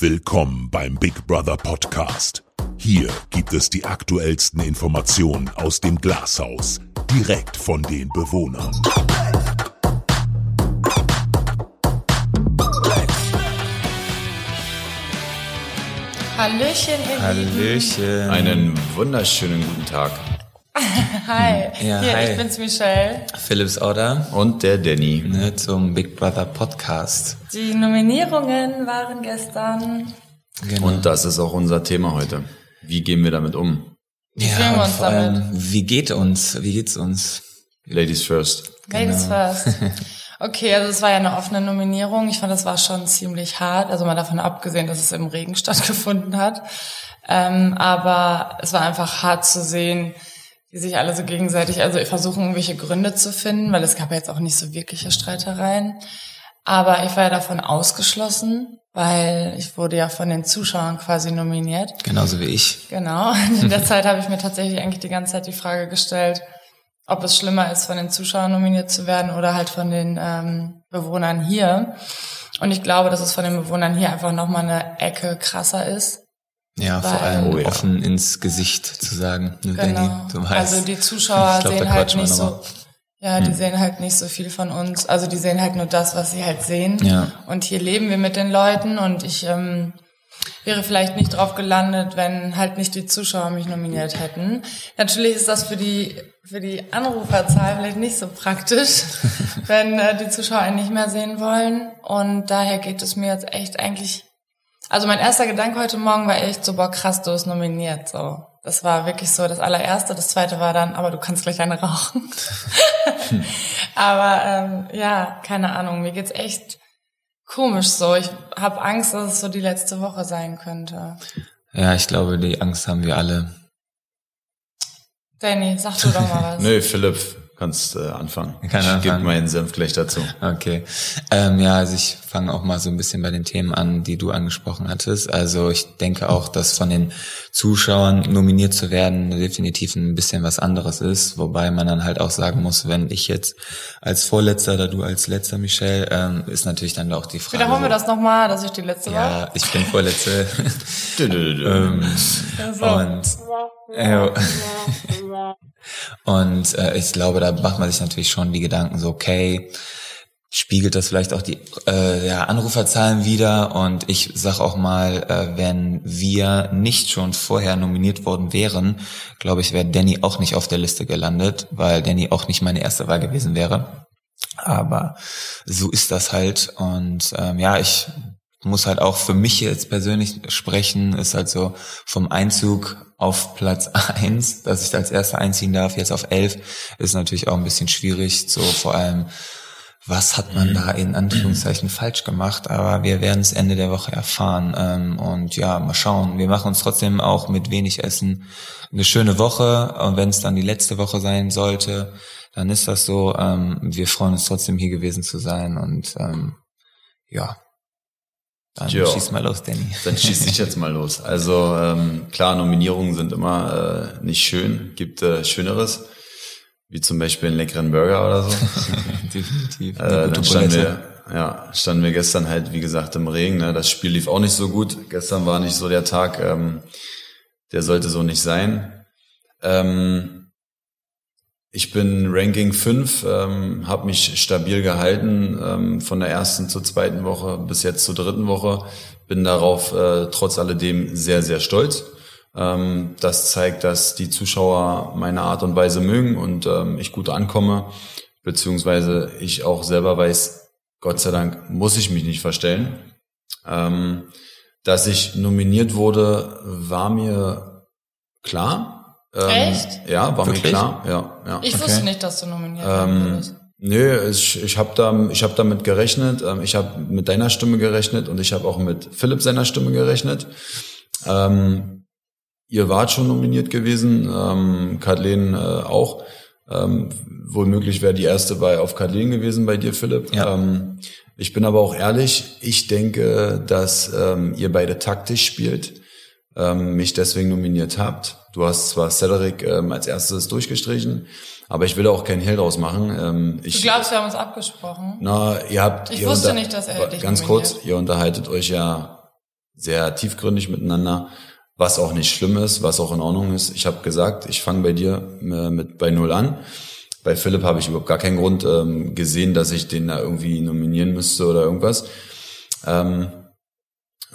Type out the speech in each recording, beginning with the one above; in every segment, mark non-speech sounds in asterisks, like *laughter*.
Willkommen beim Big Brother Podcast. Hier gibt es die aktuellsten Informationen aus dem Glashaus, direkt von den Bewohnern. Hallöchen, ihr Lieben. Hallöchen. Einen wunderschönen guten Tag. *laughs* Hi. Ja, Hier, hi. ich bin's Michelle. Philips Order Und der Danny. ne, zum Big Brother Podcast. Die Nominierungen waren gestern. Genau. Und das ist auch unser Thema heute. Wie gehen wir damit um? fühlen wir und uns vor allem, wie geht uns? Wie geht's uns? Ladies first. Ladies Genau. first. *laughs* Okay, also es war ja eine offene Nominierung. Ich fand, das war schon ziemlich hart. Also mal davon abgesehen, dass es im Regen *laughs* stattgefunden hat. Ähm, aber es war einfach hart zu sehen, wie sich alle so gegenseitig, also versuchen irgendwelche Gründe zu finden, weil es gab ja jetzt auch nicht so wirkliche Streitereien. Aber ich war ja davon ausgeschlossen, weil ich wurde ja von den Zuschauern quasi nominiert. Genauso wie ich. Genau. *laughs* In der Zeit habe ich mir tatsächlich eigentlich die ganze Zeit die Frage gestellt, ob es schlimmer ist, von den Zuschauern nominiert zu werden oder halt von den ähm, Bewohnern hier. Und ich glaube, dass es von den Bewohnern hier einfach nochmal eine Ecke krasser ist. Ja, vor Weil- allem Oh ja. offen ins Gesicht zu sagen. Ne, Genau. Danny, du weißt. also die Zuschauer glaub, sehen halt nicht so, ja, die sehen halt nicht so viel von uns. Also die sehen halt nur das, was sie halt sehen. Ja. Und hier leben wir mit den Leuten und ich ähm, wäre vielleicht nicht drauf gelandet, wenn halt nicht die Zuschauer mich nominiert hätten. Natürlich ist das für die für die Anruferzahl vielleicht nicht so praktisch, *laughs* wenn äh, die Zuschauer einen nicht mehr sehen wollen. Und daher geht es mir jetzt echt eigentlich. Also mein erster Gedanke heute Morgen war echt so, boah, krass, du bist nominiert. So, das war wirklich so das allererste. Das zweite war dann, aber du kannst gleich eine rauchen. *laughs* aber ähm, ja, keine Ahnung, mir geht's echt komisch so. Ich habe Angst, dass es so die letzte Woche sein könnte. ja, ich glaube, die Angst haben wir alle. Danny, sag du doch mal *laughs* was. Nö, Philipp, kannst äh, anfangen. Kann ich gebe meinen Senf gleich dazu. Okay. Ähm, ja, also ich fange auch mal so ein bisschen bei den Themen an, die du angesprochen hattest. Also ich denke auch, dass von den Zuschauern nominiert zu werden definitiv ein bisschen was anderes ist. Wobei man dann halt auch sagen muss, wenn ich jetzt als Vorletzter oder du als Letzter, Michelle, ähm, ist natürlich dann auch die Frage. Wiederholen wir das nochmal, dass ich die letzte war. Ja, ich bin Vorletzte. *laughs* Ähm, Also, und äh, *laughs* und äh, ich glaube, da macht man sich natürlich schon die Gedanken so, okay, spiegelt das vielleicht auch die äh, ja, Anruferzahlen wieder und ich sag auch mal, äh, wenn wir nicht schon vorher nominiert worden wären, glaube ich, wäre Danny auch nicht auf der Liste gelandet, weil Danny auch nicht meine erste Wahl gewesen wäre. Aber so ist das halt und ähm, ja, ich muss halt auch für mich jetzt persönlich sprechen, ist halt so vom Einzug auf Platz *laughs* eins, dass ich als erster einziehen darf, jetzt auf elf, ist natürlich auch ein bisschen schwierig, so vor allem, was hat man da in Anführungszeichen falsch gemacht, aber wir werden es Ende der Woche erfahren ähm, und ja, mal schauen. Wir machen uns trotzdem auch mit wenig Essen eine schöne Woche und wenn es dann die letzte Woche sein sollte, dann ist das so. Ähm, wir freuen uns trotzdem hier gewesen zu sein und ähm, ja, dann Ja. schieß mal los, Danny. Dann schieß ich jetzt mal los. Also ähm, klar, Nominierungen sind immer äh, nicht schön. Gibt äh, Schöneres, wie zum Beispiel einen leckeren Burger oder so. *laughs* *laughs* Definitiv. Äh, dann standen wir, ja, standen wir gestern halt, wie gesagt, im Regen. Ne? Das Spiel lief auch nicht so gut. Gestern war nicht so der Tag, ähm, der sollte so nicht sein. Ähm, ich bin Ranking 5, ähm, habe mich stabil gehalten ähm, von der ersten zur zweiten Woche bis jetzt zur dritten Woche. Bin darauf äh, trotz alledem sehr, sehr stolz. Ähm, das zeigt, dass die Zuschauer meine Art und Weise mögen und ähm, ich gut ankomme, beziehungsweise ich auch selber weiß, Gott sei Dank muss ich mich nicht verstellen. Ähm, dass ich nominiert wurde, war mir klar. Ähm, Echt? Ja, war Wirklich? mir klar. Ja, ja. ich okay. wusste nicht, dass du nominiert werden Ähm, würdest. nö, ich, ich habe da, ich hab damit gerechnet. Ähm, ich habe mit deiner Stimme gerechnet und ich habe auch mit Philipp seiner Stimme gerechnet. Ähm, ihr wart schon nominiert gewesen, ähm, Kathleen äh, auch. Ähm, wohl möglich wäre die erste bei auf Kathleen gewesen bei dir, Philipp. Ja. Ähm, ich bin aber auch ehrlich, ich denke, dass ähm, ihr beide taktisch spielt, ähm, mich deswegen nominiert habt. Du hast zwar Cedric ähm, als erstes durchgestrichen, aber ich will auch keinen Hehl draus machen. Ähm, ich, Du glaubst, wir haben uns abgesprochen? na, ihr habt. Ich ihr wusste nicht, dass er dich Ganz nominiert. kurz, ihr unterhaltet euch ja sehr tiefgründig miteinander, was auch nicht schlimm ist, was auch in Ordnung ist. Ich habe gesagt, ich fange bei dir äh, mit bei null an. Bei Philipp habe ich überhaupt gar keinen Grund ähm, gesehen, dass ich den da irgendwie nominieren müsste oder irgendwas. Ähm,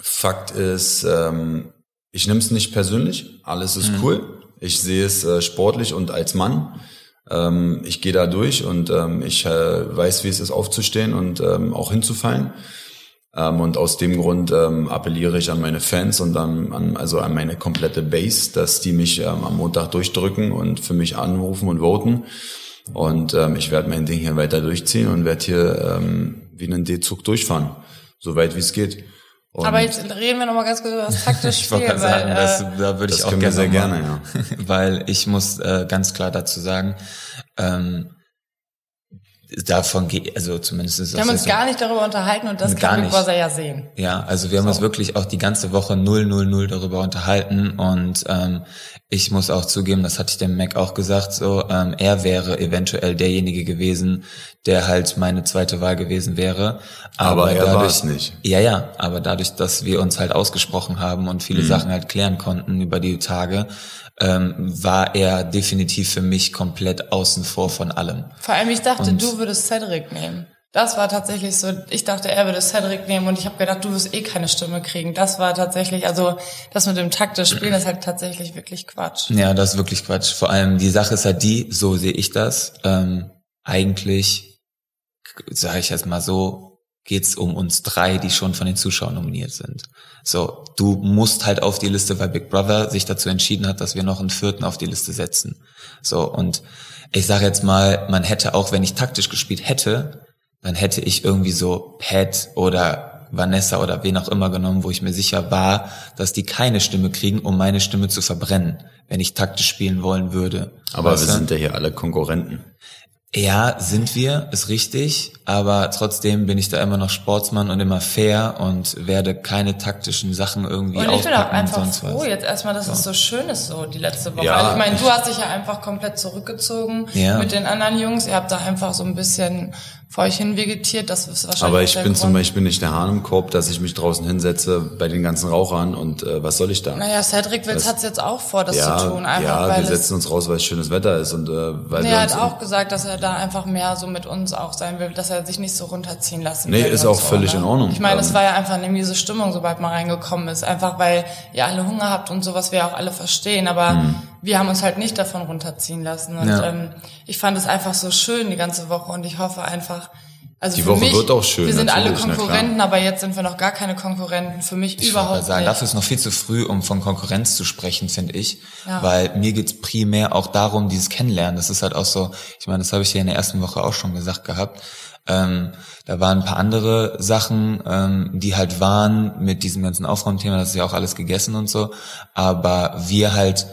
Fakt ist, ähm, ich nehme es nicht persönlich, alles ist mhm. cool. Ich sehe es äh, sportlich und als Mann. Ähm, ich gehe da durch und ähm, ich äh, weiß, wie es ist, aufzustehen und ähm, auch hinzufallen. Ähm, und aus dem Grund ähm, appelliere ich an meine Fans und an, an, also an meine komplette Base, dass die mich ähm, am Montag durchdrücken und für mich anrufen und voten. Und ich werde mein Ding hier weiter durchziehen und werde hier wie einen D-Zug durchfahren, so weit wie es geht. Und Aber jetzt reden wir nochmal ganz kurz über das *laughs* taktische Spiel. ich weil, sagen, äh, das, da würde ich auch gerne sehr gerne, ja. *laughs* weil ich muss äh, ganz klar dazu sagen, ähm, davon geht, also zumindest ist Wir haben uns gar nicht darüber unterhalten und das kann Big Brother ja sehen. Ja, also wir haben so. uns wirklich auch die ganze Woche 000 darüber unterhalten und ähm, ich muss auch zugeben, das hatte ich dem Mac auch gesagt, so ähm, er wäre eventuell derjenige gewesen, der halt meine zweite Wahl gewesen wäre. Aber, aber er war es nicht. Ja, ja, aber dadurch, dass wir uns halt ausgesprochen haben und viele mhm. Sachen halt klären konnten über die Tage, ähm, war er definitiv für mich komplett außen vor von allem. Vor allem, ich dachte, und du würdest Cedric nehmen. Das war tatsächlich so, ich dachte, er würde Cedric nehmen und ich habe gedacht, du wirst eh keine Stimme kriegen. Das war tatsächlich, also das mit dem taktisch Spielen ist halt tatsächlich wirklich Quatsch. Ja, das ist wirklich Quatsch. Vor allem die Sache ist halt die, so sehe ich das, ähm, eigentlich, sage ich jetzt mal so, geht's um uns drei, die schon von den Zuschauern nominiert sind. So, du musst halt auf die Liste, weil Big Brother sich dazu entschieden hat, dass wir noch einen vierten auf die Liste setzen. So, und ich sage jetzt mal, man hätte auch, wenn ich taktisch gespielt hätte, dann hätte ich irgendwie so Pat oder Vanessa oder wen auch immer genommen, wo ich mir sicher war, dass die keine Stimme kriegen, um meine Stimme zu verbrennen, wenn ich taktisch spielen wollen würde. Aber weißt wir sind ja hier alle Konkurrenten. Ja, sind wir, ist richtig, aber trotzdem bin ich da immer noch Sportsmann und immer fair und werde keine taktischen Sachen irgendwie und ich bin auch einfach froh was. jetzt erstmal, dass so. es so schön ist so die letzte Woche. Ja, also ich meine, du hast dich ja einfach komplett zurückgezogen ja. mit den anderen Jungs. Ihr habt da einfach so ein bisschen vor euch hin vegetiert. Das ist wahrscheinlich Aber ich bin Grund. zum Beispiel nicht der Hahn im Korb, dass ich mich draußen hinsetze bei den ganzen Rauchern und äh, was soll ich da? Naja, Cedric Wills hat es jetzt auch vor, das ja, zu tun. Einfach, ja, wir setzen uns raus, weil es schönes Wetter ist und äh, weil nee, wir er hat auch gesagt, dass er da einfach mehr so mit uns auch sein will, dass er sich nicht so runterziehen lassen nee, will. Nee, ist auch so, völlig ne? in Ordnung. Ich meine, es war ja einfach eine miese Stimmung, sobald man reingekommen ist. Einfach weil ihr alle Hunger habt und sowas wir auch alle verstehen. Aber mhm. Wir haben uns halt nicht davon runterziehen lassen. Und ja. ähm, ich fand es einfach so schön die ganze Woche und ich hoffe einfach, also die Woche mich, wird auch schön. Wir sind alle Konkurrenten, aber jetzt sind wir noch gar keine Konkurrenten. Für mich ich überhaupt sagen, nicht. Dafür ist noch viel zu früh, um von Konkurrenz zu sprechen, finde ich. Ja. Weil mir geht's primär auch darum, dieses Kennenlernen. Das ist halt auch so, ich meine, das habe ich ja in der ersten Woche auch schon gesagt gehabt. Ähm, da waren ein paar andere Sachen, ähm, die halt waren mit diesem ganzen Aufräumthema, das ist ja auch alles gegessen und so. Aber wir halt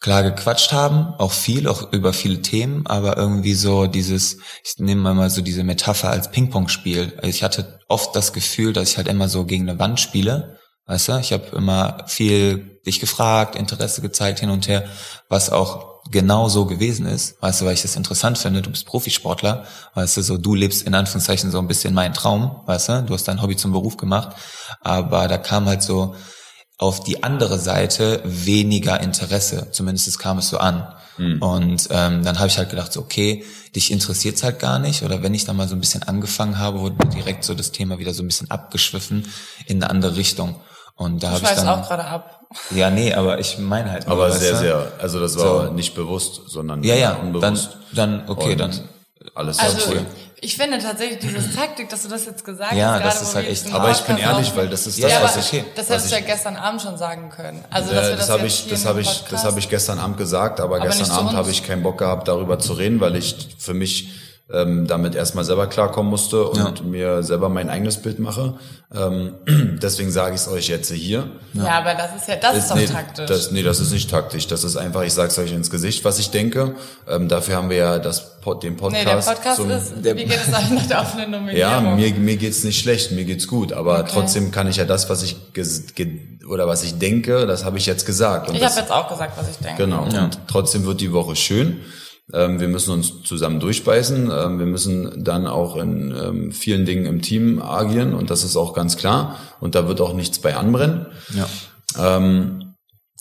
klar gequatscht haben, auch viel, auch über viele Themen, aber irgendwie so dieses, ich nehme mal so diese Metapher als Ping-Pong-Spiel. Ich hatte oft das Gefühl, dass ich halt immer so gegen eine Wand spiele, weißt du? Ich habe immer viel dich gefragt, Interesse gezeigt hin und her, was auch genau so gewesen ist, weißt du, weil ich das interessant finde, du bist Profisportler, weißt du, so du lebst in Anführungszeichen so ein bisschen meinen Traum, weißt du, du hast dein Hobby zum Beruf gemacht, aber da kam halt so auf die andere Seite weniger Interesse. Zumindest kam es so an. Mhm. Und ähm, dann habe ich halt gedacht, so, okay, dich interessiert's halt gar nicht. Oder wenn ich dann mal so ein bisschen angefangen habe, wurde direkt so das Thema wieder so ein bisschen abgeschwiffen in eine andere Richtung. Und da habe ich dann auch gerade ab. *laughs* Ja, nee, aber ich meine halt. Aber sehr, sehr. Also das war so. nicht bewusst, sondern ja, ja. unbewusst. Dann, dann okay, Und dann alles also, cool. Ich finde tatsächlich dieses Taktik, dass du das jetzt gesagt ja, hast. Ja, das ist halt echt. Aber ich bin ehrlich, weil das ist das, ja, was ich. Das hättest du ja gestern Abend schon sagen können. Also dass äh, wir das, das habe ich, das habe ich, das habe ich gestern Abend gesagt. Aber, aber gestern Abend habe ich keinen Bock gehabt, darüber zu reden, weil ich für mich ähm, damit erstmal selber klarkommen musste und ja. mir selber mein eigenes Bild mache. Ähm, *clears throat* deswegen sage ich es euch jetzt hier. Ja. ja, aber das ist ja, das ist, ist doch nee, taktisch. Das, nee, das ist nicht taktisch. Das ist einfach, ich sage es euch ins Gesicht, was ich denke. Ähm, dafür haben wir ja das, den Podcast. Nee, der Podcast zum, ist, der, wie geht es euch nach der offenen *laughs* Nominierung? Ja, mir, mir geht's nicht schlecht, mir geht's gut. Aber okay. trotzdem kann ich ja das, was ich oder was ich denke, das habe ich jetzt gesagt. Und ich habe jetzt auch gesagt, was ich denke. Genau. Ja. Und trotzdem wird die Woche schön. Ähm, wir müssen uns zusammen durchbeißen. Ähm, wir müssen dann auch in ähm, vielen Dingen im Team agieren und das ist auch ganz klar. Und da wird auch nichts bei anbrennen. Ja. Ähm,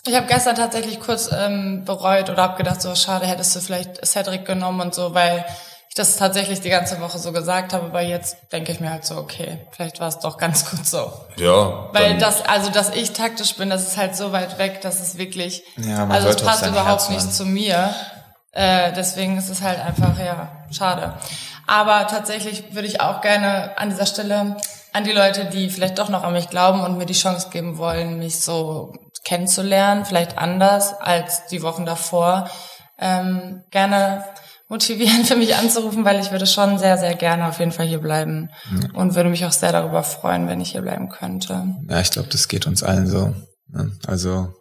Ich habe gestern tatsächlich kurz ähm, bereut oder habe gedacht, so schade, hättest du vielleicht Cedric genommen und so, weil ich das tatsächlich die ganze Woche so gesagt habe, aber jetzt denke ich mir halt so, okay, vielleicht war es doch ganz *laughs* gut so. ja, Weil das, also dass ich taktisch bin, das ist halt so weit weg, dass es wirklich, Ja, man also es passt überhaupt Herz nicht hören. zu mir. Äh, deswegen ist es halt einfach, ja, schade. Aber tatsächlich würde ich auch gerne an dieser Stelle an die Leute, die vielleicht doch noch an mich glauben und mir die Chance geben wollen, mich so kennenzulernen, vielleicht anders als die Wochen davor, ähm, gerne motivieren *laughs* für mich anzurufen, weil ich würde schon sehr, sehr gerne auf jeden Fall hier bleiben und würde mich auch sehr darüber freuen, wenn ich hier bleiben könnte. Ja, ich glaube, das geht uns allen so. ne? Also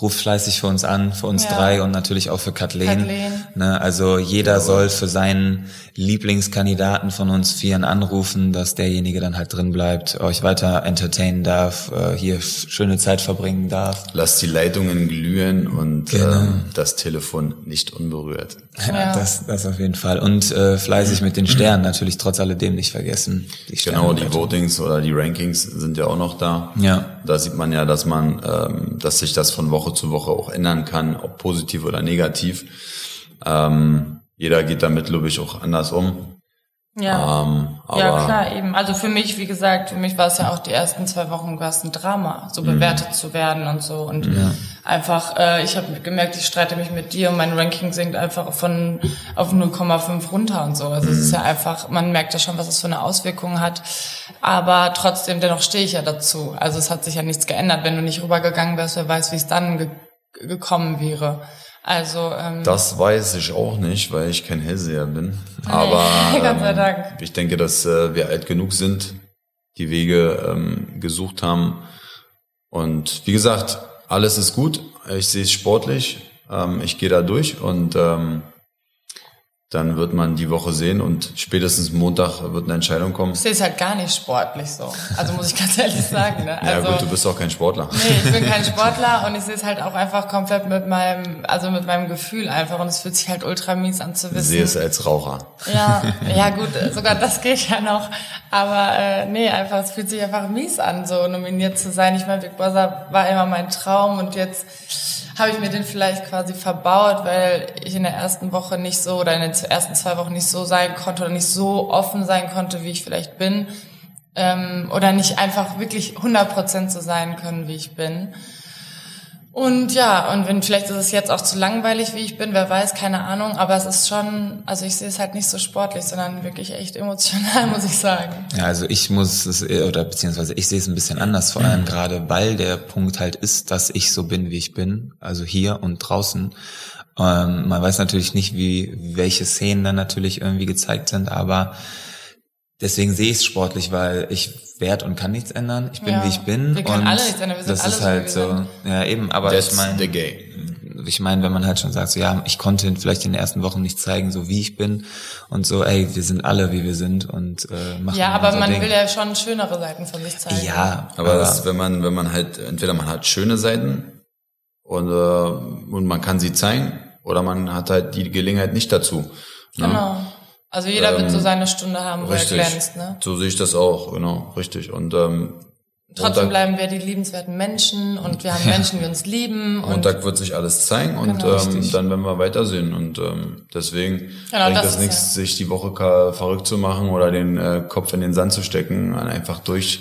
ruft fleißig für uns an, für uns Ja. drei und natürlich auch für Kathleen. Kathleen. Ne? Also jeder soll für seinen Lieblingskandidaten von uns vieren anrufen, dass derjenige dann halt drin bleibt, euch weiter entertainen darf, äh, hier schöne Zeit verbringen darf. Lasst die Leitungen glühen und Genau. ähm, das Telefon nicht unberührt. *laughs* Ja. Das, das auf jeden Fall. Und äh, fleißig mit den Sternen *clears throat* natürlich trotz alledem nicht vergessen. Die Genau, die. Votings oder die Rankings sind ja auch noch da. Ja. Da sieht man ja, dass man, ähm, dass sich das von Woche zu Woche auch ändern kann, ob positiv oder negativ. Ähm, jeder geht damit, glaube ich, auch anders um. Ja. Ähm, ja, klar, eben. Also für mich, wie gesagt, für mich war es ja auch die ersten zwei Wochen war es ein Drama, so bewertet zu werden und so. Und einfach, äh, ich habe gemerkt, ich streite mich mit dir und mein Ranking sinkt einfach von auf 0,5 runter und so. Also es ist ja einfach, man merkt ja schon, was es für eine Auswirkung hat. Aber trotzdem, dennoch stehe ich ja dazu. Also es hat sich ja nichts geändert. Wenn du nicht rübergegangen wärst, wer weiß, wie es dann ge gekommen wäre. Also ähm, Das weiß ich auch nicht, weil ich kein Hellseher bin. *laughs* Aber ähm, ich denke, dass äh, wir alt genug sind, die Wege ähm, gesucht haben. Und wie gesagt, alles ist gut. Ich sehe es sportlich. Ähm, ich gehe da durch und ähm, dann wird man die Woche sehen und spätestens Montag wird eine Entscheidung kommen. ich sehe es halt gar nicht sportlich so. Also muss ich *laughs* ganz ehrlich sagen. Ne? Ja Also, gut, du bist auch kein Sportler. Nee, ich bin kein *laughs* Sportler und ich sehe es halt auch einfach komplett mit meinem, also mit meinem Gefühl einfach und es fühlt sich halt ultra mies an zu Ich wissen. sehe es als Raucher. Ja, *laughs* ja gut, sogar das geht ja noch. Aber äh, nee, einfach, es fühlt sich einfach mies an, so nominiert zu sein. Ich meine, Big Brother war immer mein Traum und jetzt habe ich mir den vielleicht quasi verbaut, weil ich in der ersten Woche nicht so oder in den ersten zwei Wochen nicht so sein konnte oder nicht so offen sein konnte, wie ich vielleicht bin. Ähm, oder nicht einfach wirklich 100% so sein können, wie ich bin. Und ja, und wenn vielleicht ist es jetzt auch zu langweilig, wie ich bin, wer weiß, keine Ahnung, aber es ist schon, also ich sehe es halt nicht so sportlich, sondern wirklich echt emotional, *laughs* muss ich sagen. Ja, also ich muss es, oder beziehungsweise ich sehe es ein bisschen anders, vor allem gerade, weil der Punkt halt ist, dass ich so bin, wie ich bin, also hier und draußen. Ähm, man weiß natürlich nicht, wie welche Szenen dann natürlich irgendwie gezeigt sind, aber deswegen sehe ich es sportlich, weil ich werde und kann nichts ändern. Ich bin, Ja. wie ich bin. Wir können alle nichts ändern, wir sind das alle ist so, halt so. Ja, eben, aber That's ich meine, ich meine, wenn man halt schon sagt, so ja, ich konnte vielleicht in den ersten Wochen nicht zeigen, so wie ich bin und so, ey, wir sind alle, wie wir sind und äh, machen Ja, aber unser man Ding. will ja schon schönere Seiten von sich zeigen. ja, Aber das, wenn man, wenn man halt, entweder man hat schöne Seiten und, äh, und man kann sie zeigen, oder man hat halt die Gelegenheit nicht dazu. Ne? Genau. Also jeder wird so seine Stunde haben, wo Ähm, Richtig. er glänzt, ne? So sehe ich das auch, genau, richtig. Und ähm, Trotzdem Montag, bleiben wir die liebenswerten Menschen und wir haben Menschen, die uns lieben und Montag wird sich alles zeigen und Genau, ähm, dann werden wir weitersehen. Und ähm, deswegen Genau, bringt das das nichts, sich die Woche verrückt zu machen oder den äh, Kopf in den Sand zu stecken, einfach durch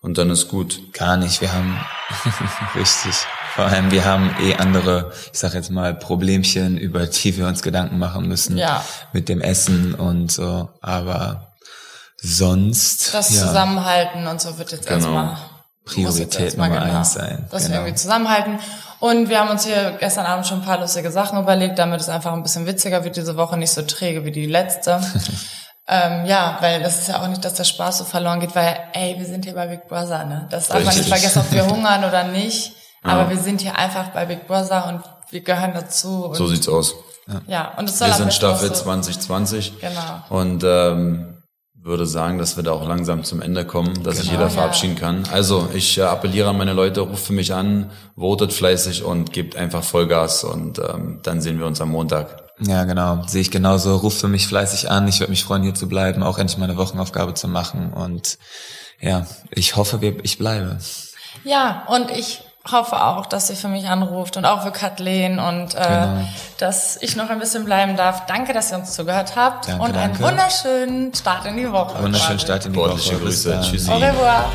und dann ist gut. Gar nicht. Wir haben *laughs* richtig. Vor allem, wir haben eh andere, ich sag jetzt mal, Problemchen, über die wir uns Gedanken machen müssen. Ja. Mit dem Essen und so. Aber sonst. das ja, Zusammenhalten und so wird jetzt Genau. erstmal Priorität jetzt Nummer genau, eins sein. Dass wir Genau. irgendwie zusammenhalten. Und wir haben uns hier gestern Abend schon ein paar lustige Sachen überlegt, damit es einfach ein bisschen witziger wird, diese Woche nicht so träge wie die letzte. *laughs* ähm, ja, weil das ist ja auch nicht, dass der Spaß so verloren geht, weil, ey, wir sind hier bei Big Brother, ne? Das darf man nicht vergessen, ob wir *laughs* hungern oder nicht. Aber wir sind hier einfach bei Big Brother und wir gehören dazu. Und, So sieht's aus. ja, und es soll Wir sind Staffel so, 2020 Genau. und ähm, würde sagen, dass wir da auch langsam zum Ende kommen, dass sich Genau, jeder ja. verabschieden kann. Also ich äh, appelliere an meine Leute, ruft für mich an, votet fleißig und gebt einfach Vollgas und ähm, dann sehen wir uns am Montag. Ja, genau. Sehe ich genauso. Ruf für mich fleißig an. Ich würde mich freuen, hier zu bleiben, auch endlich meine Wochenaufgabe zu machen. Und ja, ich hoffe, ich bleibe. Ja, und ich hoffe auch, dass sie für mich anruft und auch für Kathleen und äh, genau. dass ich noch ein bisschen bleiben darf. Danke, dass ihr uns zugehört habt danke, und einen danke. wunderschönen Start in die Woche. Wunderschönen Start in die Woche. Grüße. Tschüssi. Au revoir.